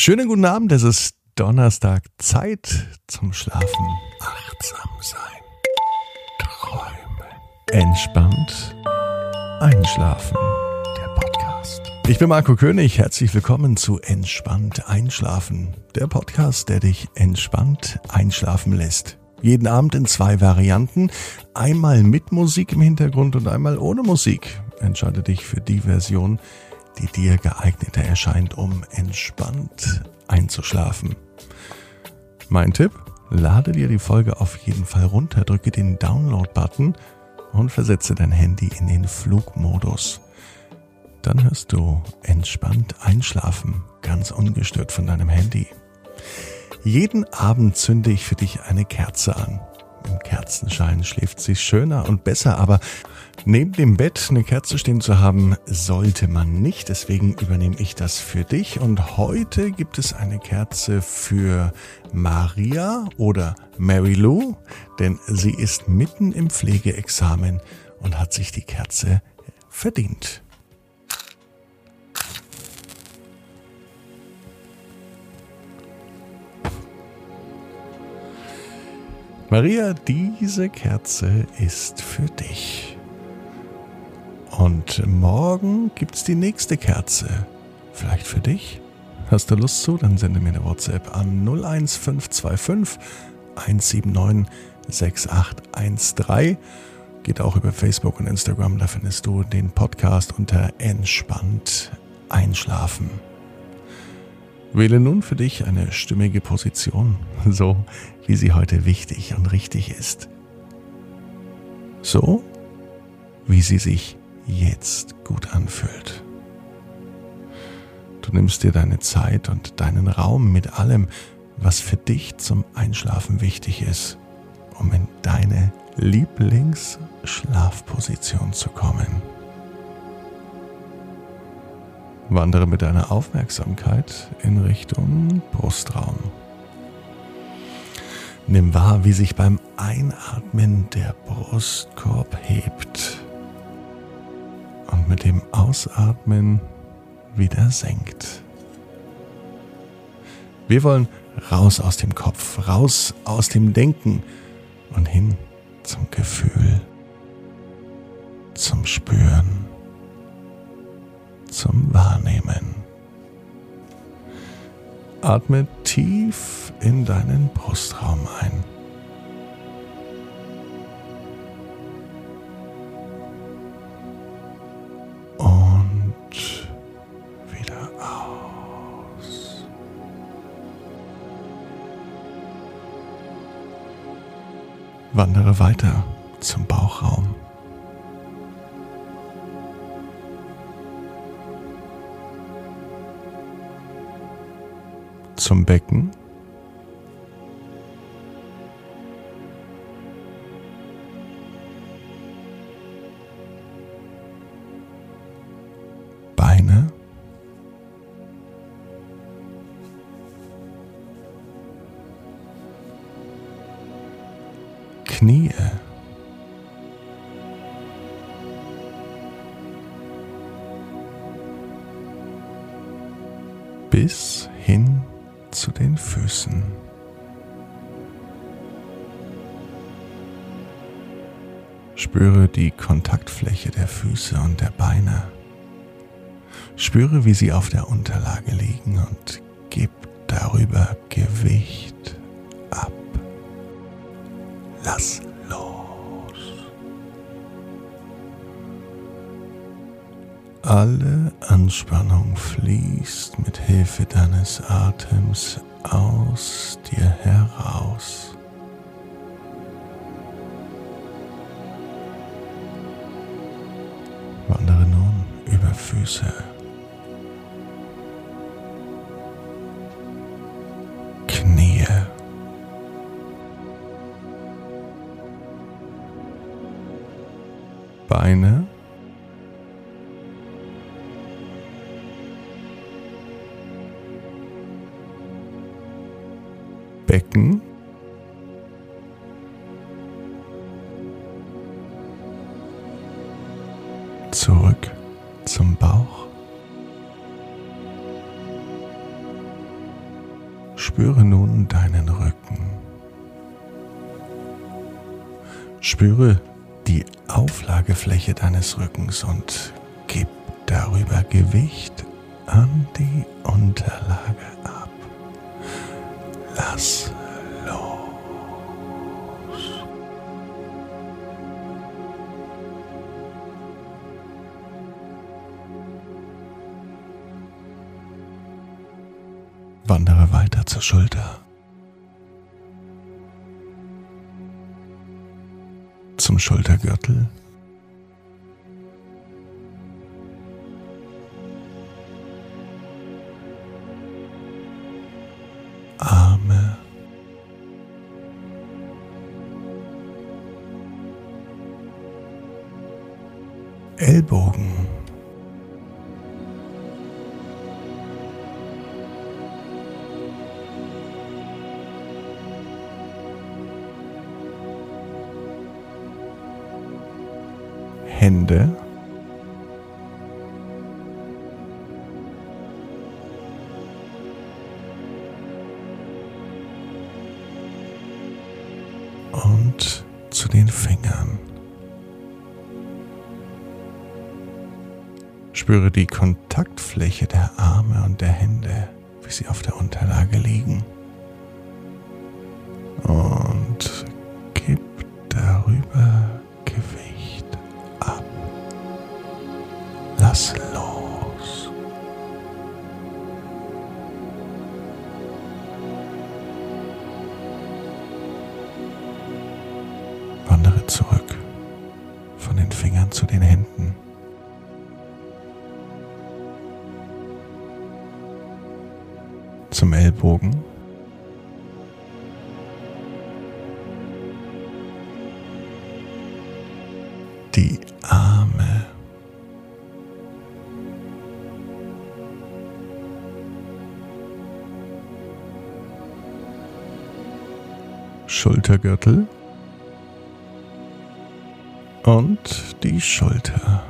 Schönen guten Abend, es ist Donnerstag, Zeit zum Schlafen. Achtsam sein, träumen, entspannt einschlafen. Der Podcast. Ich bin Marco König, herzlich willkommen zu Entspannt einschlafen. Der Podcast, der dich entspannt einschlafen lässt. Jeden Abend in zwei Varianten. Einmal mit Musik im Hintergrund und einmal ohne Musik. Entscheide dich für die Version, die dir geeigneter erscheint, um entspannt einzuschlafen. Mein Tipp, lade dir die Folge auf jeden Fall runter, drücke den Download-Button und versetze dein Handy in den Flugmodus. Dann hörst du entspannt einschlafen, ganz ungestört von deinem Handy. Jeden Abend zünde ich für dich eine Kerze an. Im Kerzenschein schläft sich schöner und besser, aber neben dem Bett eine Kerze stehen zu haben, sollte man nicht. Deswegen übernehme ich das für dich. Und heute gibt es eine Kerze für Maria oder Mary Lou, denn sie ist mitten im Pflegeexamen und hat sich die Kerze verdient. Maria, diese Kerze ist für dich. Und morgen gibt's die nächste Kerze. Vielleicht für dich? Hast du Lust zu? Dann sende mir eine WhatsApp an 01525 179 6813. Geht auch über Facebook und Instagram, da findest du den Podcast unter Entspannt Einschlafen. Wähle nun für dich eine stimmige Position, so wie sie heute wichtig und richtig ist. So, wie sie sich jetzt gut anfühlt. Du nimmst dir deine Zeit und deinen Raum mit allem, was für dich zum Einschlafen wichtig ist, um in deine Lieblingsschlafposition zu kommen. Wandere mit deiner Aufmerksamkeit in Richtung Brustraum. Nimm wahr, wie sich beim Einatmen der Brustkorb hebt mit dem Ausatmen wieder senkt. Wir wollen raus aus dem Kopf, raus aus dem Denken und hin zum Gefühl, zum Spüren zum Wahrnehmen. Atme tief in deinen Brustraum ein. Wandere weiter zum Bauchraum. zum Becken. Bis hin zu den Füßen. Spüre die Kontaktfläche der Füße und der Beine. Spüre, wie sie auf der Unterlage liegen und gib darüber Gewicht ab. Lass Alle Anspannung fließt mit Hilfe deines Atems aus dir heraus. Wandere nun über Füße. Becken. Zurück zum Bauch. Spüre nun deinen Rücken. Spüre die Auflagefläche deines Rückens und gib darüber Gewicht an die Unterlage ab. Lass Wandere weiter zur Schulter. Zum Schultergürtel. Hände. Und zu den Fingern. Spüre die Kontaktfläche der Arme und der Hände, wie sie auf der Unterlage liegen. Lass los. Wandere zurück von den Fingern zu den Händen. Zum Ellbogen. Schultergürtel und die Schulter.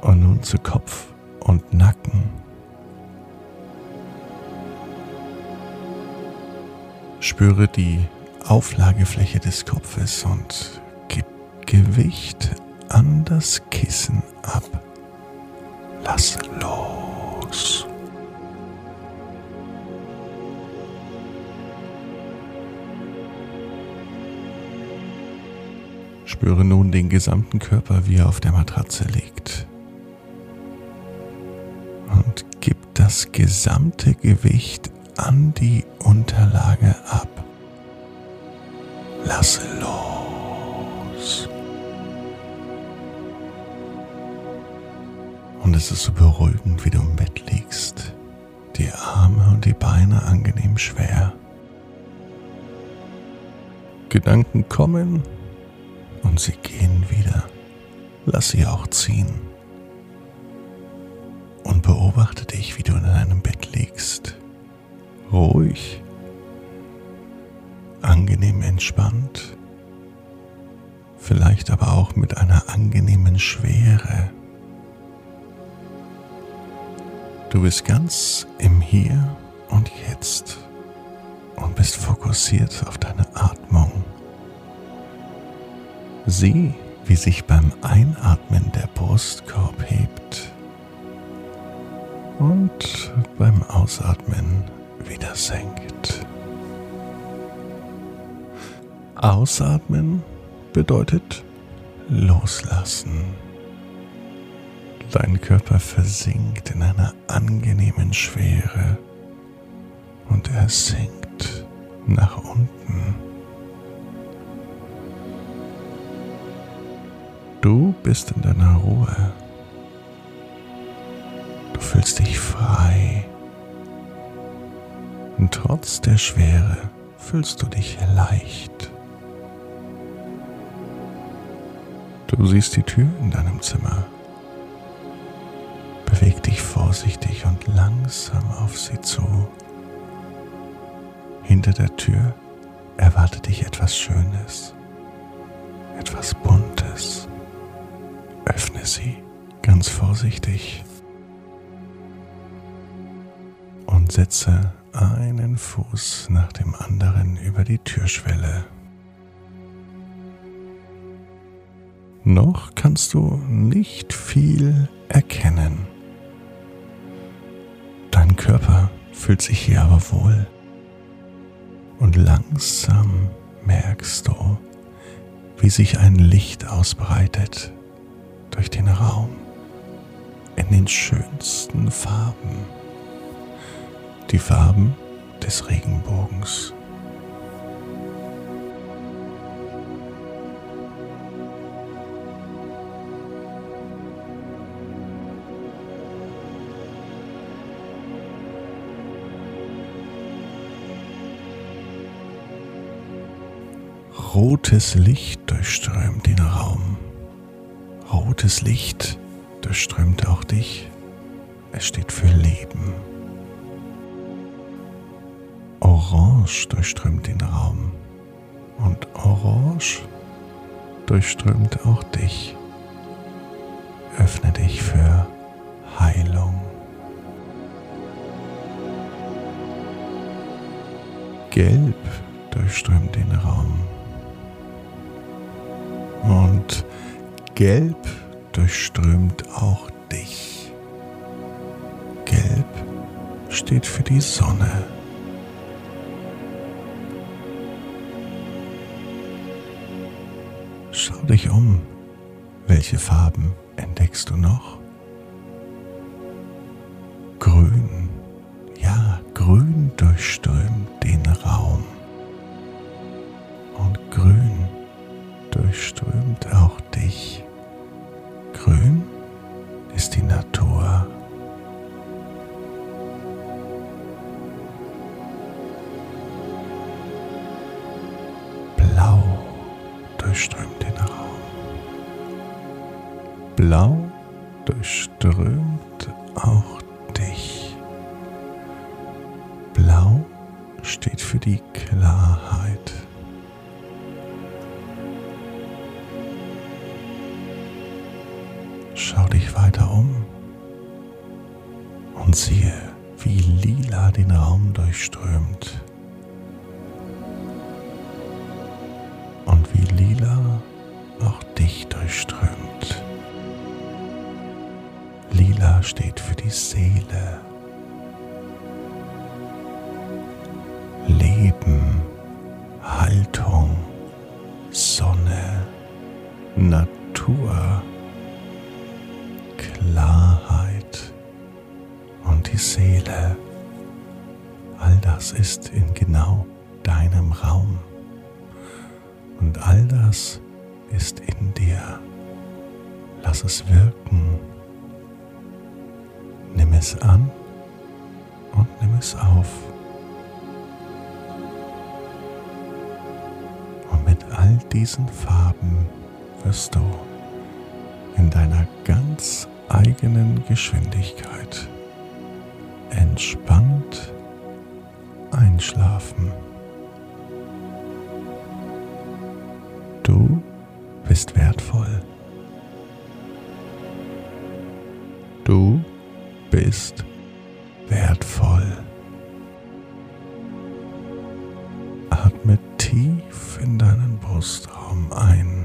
Und nun zu Kopf und Nacken. Spüre die Auflagefläche des Kopfes und gib Gewicht an das Kissen ab. Lass los. Spüre nun den gesamten Körper, wie er auf der Matratze liegt. Und gib das gesamte Gewicht an die Unterlage ab. Lasse los. Und es ist so beruhigend, wie du im Bett liegst. Die Arme und die Beine angenehm schwer. Gedanken kommen und sie gehen wieder. Lass sie auch ziehen. Und beobachte dich, wie du in deinem Bett liegst. Ruhig, angenehm entspannt, vielleicht aber auch mit einer angenehmen Schwere. Du bist ganz im Hier und Jetzt und bist fokussiert auf deine Atmung. Sieh, wie sich beim Einatmen der Brustkorb hebt und beim Ausatmen wieder senkt. Ausatmen bedeutet loslassen. Dein Körper versinkt in einer angenehmen Schwere und er sinkt nach unten. Bist in deiner Ruhe. Du fühlst dich frei. Und trotz der Schwere fühlst du dich leicht. Du siehst die Tür in deinem Zimmer. Beweg dich vorsichtig und langsam auf sie zu. Hinter der Tür erwartet dich etwas Schönes, etwas Buntes. Öffne sie ganz vorsichtig und setze einen Fuß nach dem anderen über die Türschwelle. Noch kannst du nicht viel erkennen. Dein Körper fühlt sich hier aber wohl. Und langsam merkst du, wie sich ein Licht ausbreitet durch den Raum in den schönsten Farben. Die Farben des Regenbogens. Rotes Licht durchströmt den Raum. Rotes Licht durchströmt auch dich. Es steht für Leben. Orange durchströmt den Raum. Und Orange durchströmt auch dich. Öffne dich für Heilung. Gelb durchströmt den Raum. Und Gelb durchströmt auch dich. Gelb steht für die Sonne. Schau dich um. Welche Farben entdeckst du noch? Blau durchströmt auch dich. Blau steht für die Klarheit. Schau dich weiter um und siehe, wie lila den Raum durchströmt. Und wie lila Steht für die Seele. Leben, Haltung, Sonne, Natur. Klarheit und die Seele. All das ist in genau deinem Raum. Und all das ist in dir. Lass es wirken. Es an und nimm es auf. Und mit all diesen Farben wirst du in deiner ganz eigenen Geschwindigkeit entspannt einschlafen. Du in deinen Brustraum ein